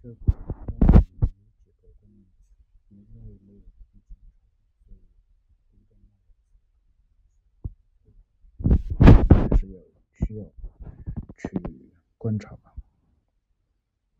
这个模型有几个关键词，因为没有提前查，所以读的那个词还是要需要去观察吧。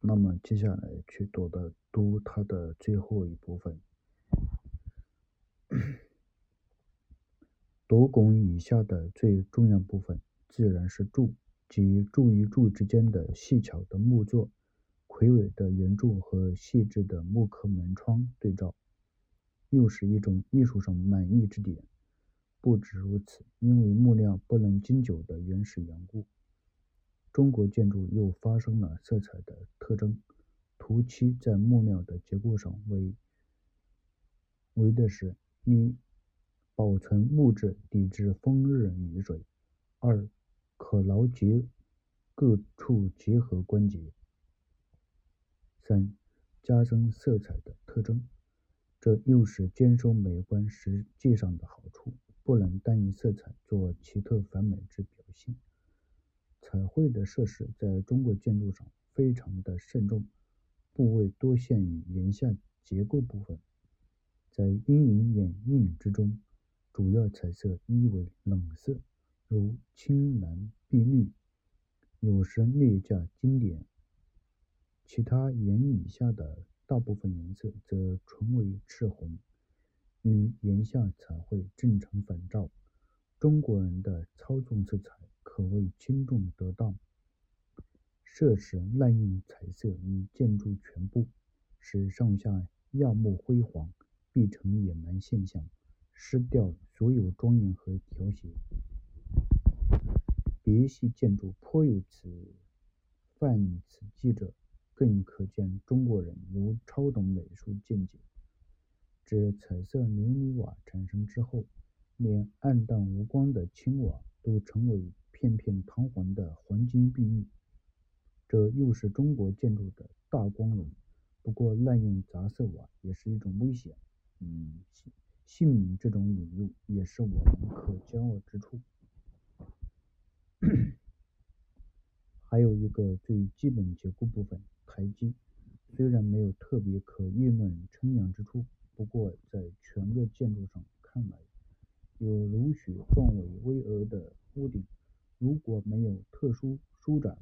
那么接下来去读的读它的最后一部分。读拱以下的最重要部分，自然是柱，及柱与柱之间的细巧的木作、魁伟的圆柱和细致的木刻门窗对照，又是一种艺术上满意之点。不止如此，因为木料不能经久的原始缘故，中国建筑又发生了色彩的特征。涂漆在木料的结构上为为的是：一。保存木质，抵制风日雨水；二，可牢结各处结合关节；三，加深色彩的特征。这又是兼收美观实际上的好处，不能单以色彩做奇特繁美之表现。彩绘的设施在中国建筑上非常的慎重，部位多限于檐下结构部分，在阴影掩映之中。主要彩色一为冷色，如青蓝碧绿，有时略加经典；其他檐以下的大部分颜色则纯为赤红，与檐下彩绘正常反照。中国人的操纵色彩可谓轻重得当，设施滥用彩色与建筑全部，使上下耀目辉煌，必成野蛮现象。失掉所有庄严和调谐，别系建筑颇有此犯此迹者，更可见中国人有超等美术见解。指彩色琉璃瓦产生之后，连暗淡无光的青瓦都成为片片堂皇的黄金碧玉，这又是中国建筑的大光荣。不过，滥用杂色瓦也是一种危险。嗯。幸免这种引诱，也是我们可骄傲之处。还有一个最基本结构部分——台基，虽然没有特别可议论称扬之处，不过在全个建筑上看来，有如许壮伟巍峨的屋顶，如果没有特殊舒展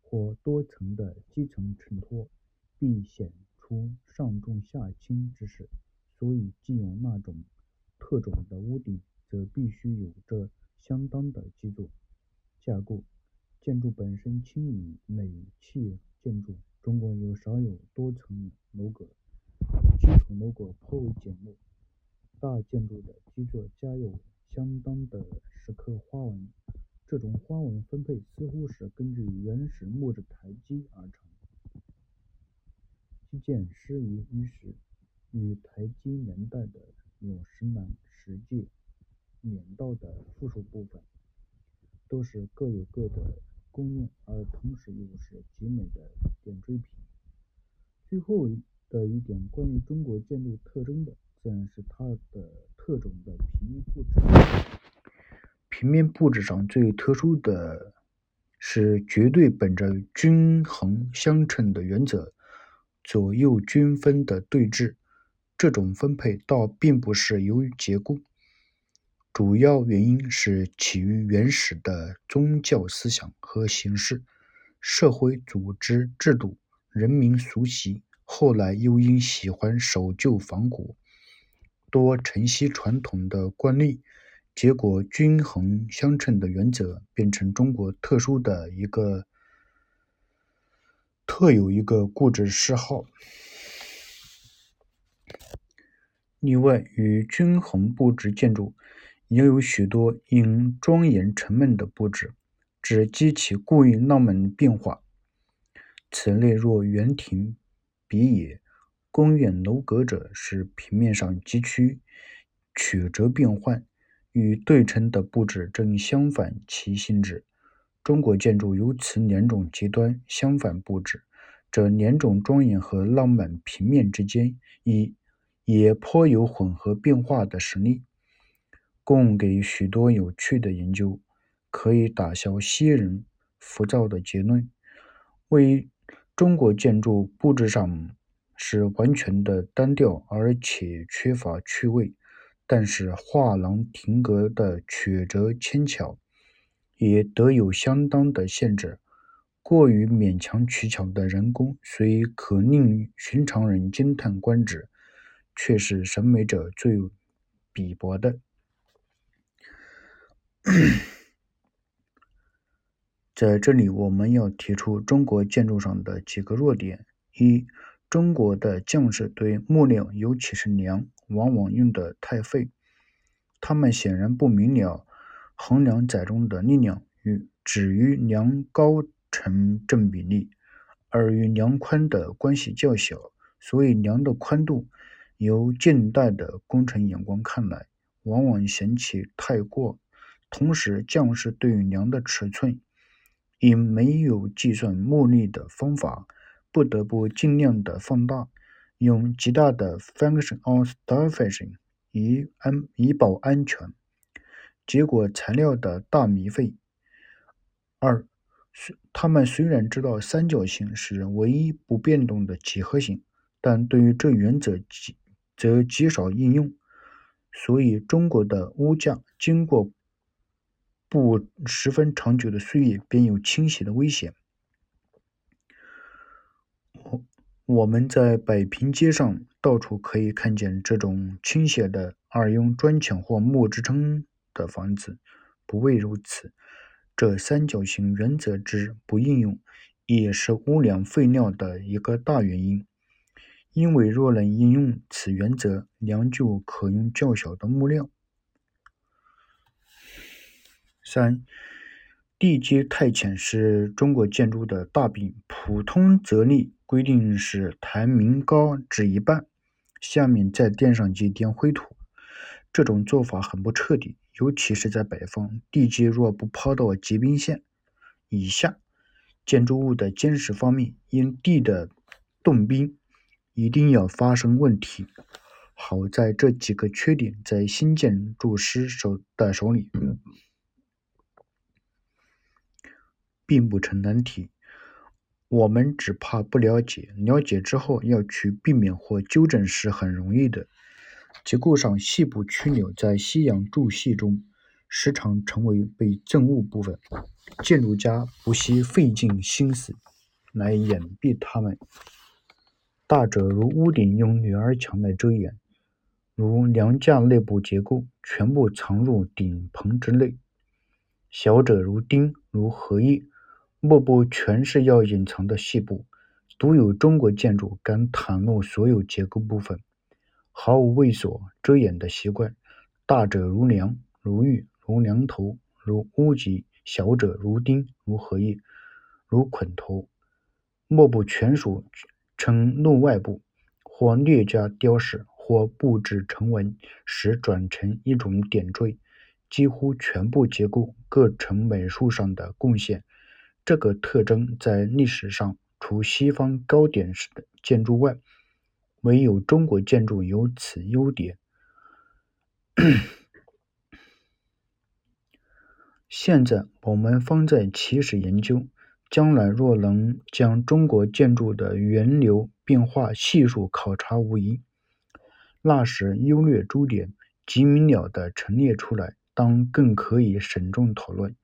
或多层的基层衬托，必显出上重下轻之势。所以，既有那种特种的屋顶，则必须有着相当的基座架构。建筑本身轻于美砌建筑，中国有少有多层楼阁，基础楼阁颇为简陋。大建筑的基座加有相当的石刻花纹，这种花纹分配似乎是根据原始木质台基而成。基建施于于是。与台基连带的有石栏、石阶、撵道的附属部分，都是各有各的功用，而同时又是极美的点缀品。最后的一点关于中国建筑特征的，自然是它的特种的平面布置。平面布置上最特殊的是绝对本着均衡相称的原则，左右均分的对峙。这种分配倒并不是由于结构，主要原因是起于原始的宗教思想和形式、社会组织制度、人民俗习。后来又因喜欢守旧仿古，多承袭传统的惯例，结果均衡相称的原则变成中国特殊的一个特有一个固执嗜好。另外，与均衡布置建筑，也有许多因庄严沉闷的布置，只激起故意浪漫变化。此类若园亭、别野、宫苑楼阁者，是平面上崎岖曲折变幻，与对称的布置正相反其性质。中国建筑由此两种极端相反布置，这两种庄严和浪漫平面之间，以也颇有混合变化的实例，供给许多有趣的研究，可以打消些人浮躁的结论。为中国建筑布置上是完全的单调，而且缺乏趣味。但是画廊亭阁的曲折牵巧，也得有相当的限制。过于勉强取巧的人工，虽可令寻常人惊叹观止，却是审美者最鄙薄的。在这里，我们要提出中国建筑上的几个弱点：一、中国的匠士对木料，尤其是梁。往往用得太废，他们显然不明了横梁载重的力量与只与梁高成正比例，而与梁宽的关系较小，所以梁的宽度由近代的工程眼光看来，往往嫌弃太过。同时，将士对于梁的尺寸，因没有计算木力的方法，不得不尽量的放大。用极大的 function of starvation 以安以保安全，结果材料的大米费。二，他们虽然知道三角形是唯一不变动的几何形，但对于这原则极则极少应用，所以中国的屋架经过不十分长久的岁月，便有倾斜的危险。我我们在北平街上到处可以看见这种倾斜的、而用砖墙或木支撑的房子。不为如此，这三角形原则之不应用，也是屋梁废料的一个大原因。因为若能应用此原则，梁就可用较小的木料。三。地基太浅是中国建筑的大病。普通则例规定是台明高至一半，下面再垫上几点灰土。这种做法很不彻底，尤其是在北方，地基若不抛到结冰线以下，建筑物的坚实方面因地的冻冰一定要发生问题。好在这几个缺点在新建筑师手的手里。并不成难题，我们只怕不了解，了解之后要去避免或纠正是很容易的。结构上细部曲扭在西洋柱系中时常成为被憎恶部分，建筑家不惜费尽心思来掩蔽它们。大者如屋顶用女儿墙来遮掩，如梁架内部结构全部藏入顶棚之内；小者如钉，如荷叶。幕布全是要隐藏的细部，独有中国建筑敢袒露所有结构部分，毫无畏缩遮掩的习惯。大者如梁，如玉，如梁头，如屋脊；小者如钉，如荷叶，如捆头。幕布全属呈露外部，或略加雕饰，或布置成纹，使转成一种点缀。几乎全部结构各成美术上的贡献。这个特征在历史上，除西方高点式的建筑外，唯有中国建筑有此优点。现在我们方在起始研究，将来若能将中国建筑的源流变化系数考察无疑，那时优劣诸点极明了的陈列出来，当更可以慎重讨论。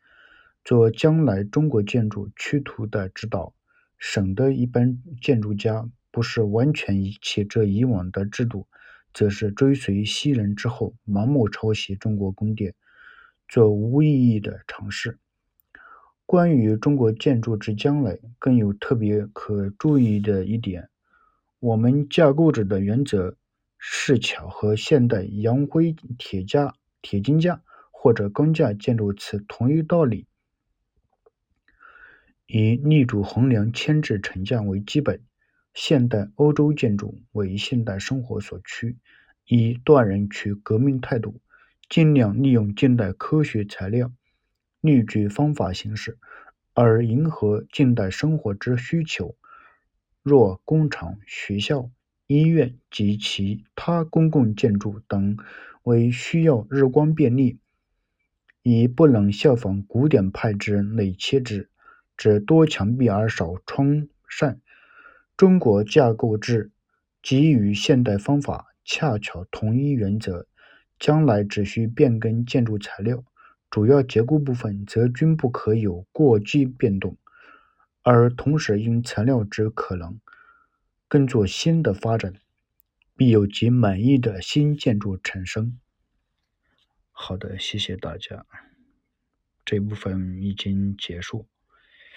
做将来中国建筑趋图的指导，省得一般建筑家不是完全遗弃这以往的制度，则是追随西人之后，盲目抄袭中国宫殿，做无意义的尝试。关于中国建筑之将来，更有特别可注意的一点：我们架构者的原则是巧和现代洋灰铁架、铁筋架或者钢架建筑此同一道理。以立柱横梁牵制承架为基本，现代欧洲建筑为现代生活所趋，以断人取革命态度，尽量利用近代科学材料、律具方法形式，而迎合近代生活之需求。若工厂、学校、医院及其他公共建筑等为需要日光便利，已不能效仿古典派之垒切之。指多墙壁而少窗扇，中国架构制即与现代方法恰巧同一原则，将来只需变更建筑材料，主要结构部分则均不可有过激变动，而同时因材料之可能更作新的发展，必有其满意的新建筑产生。好的，谢谢大家。这部分已经结束。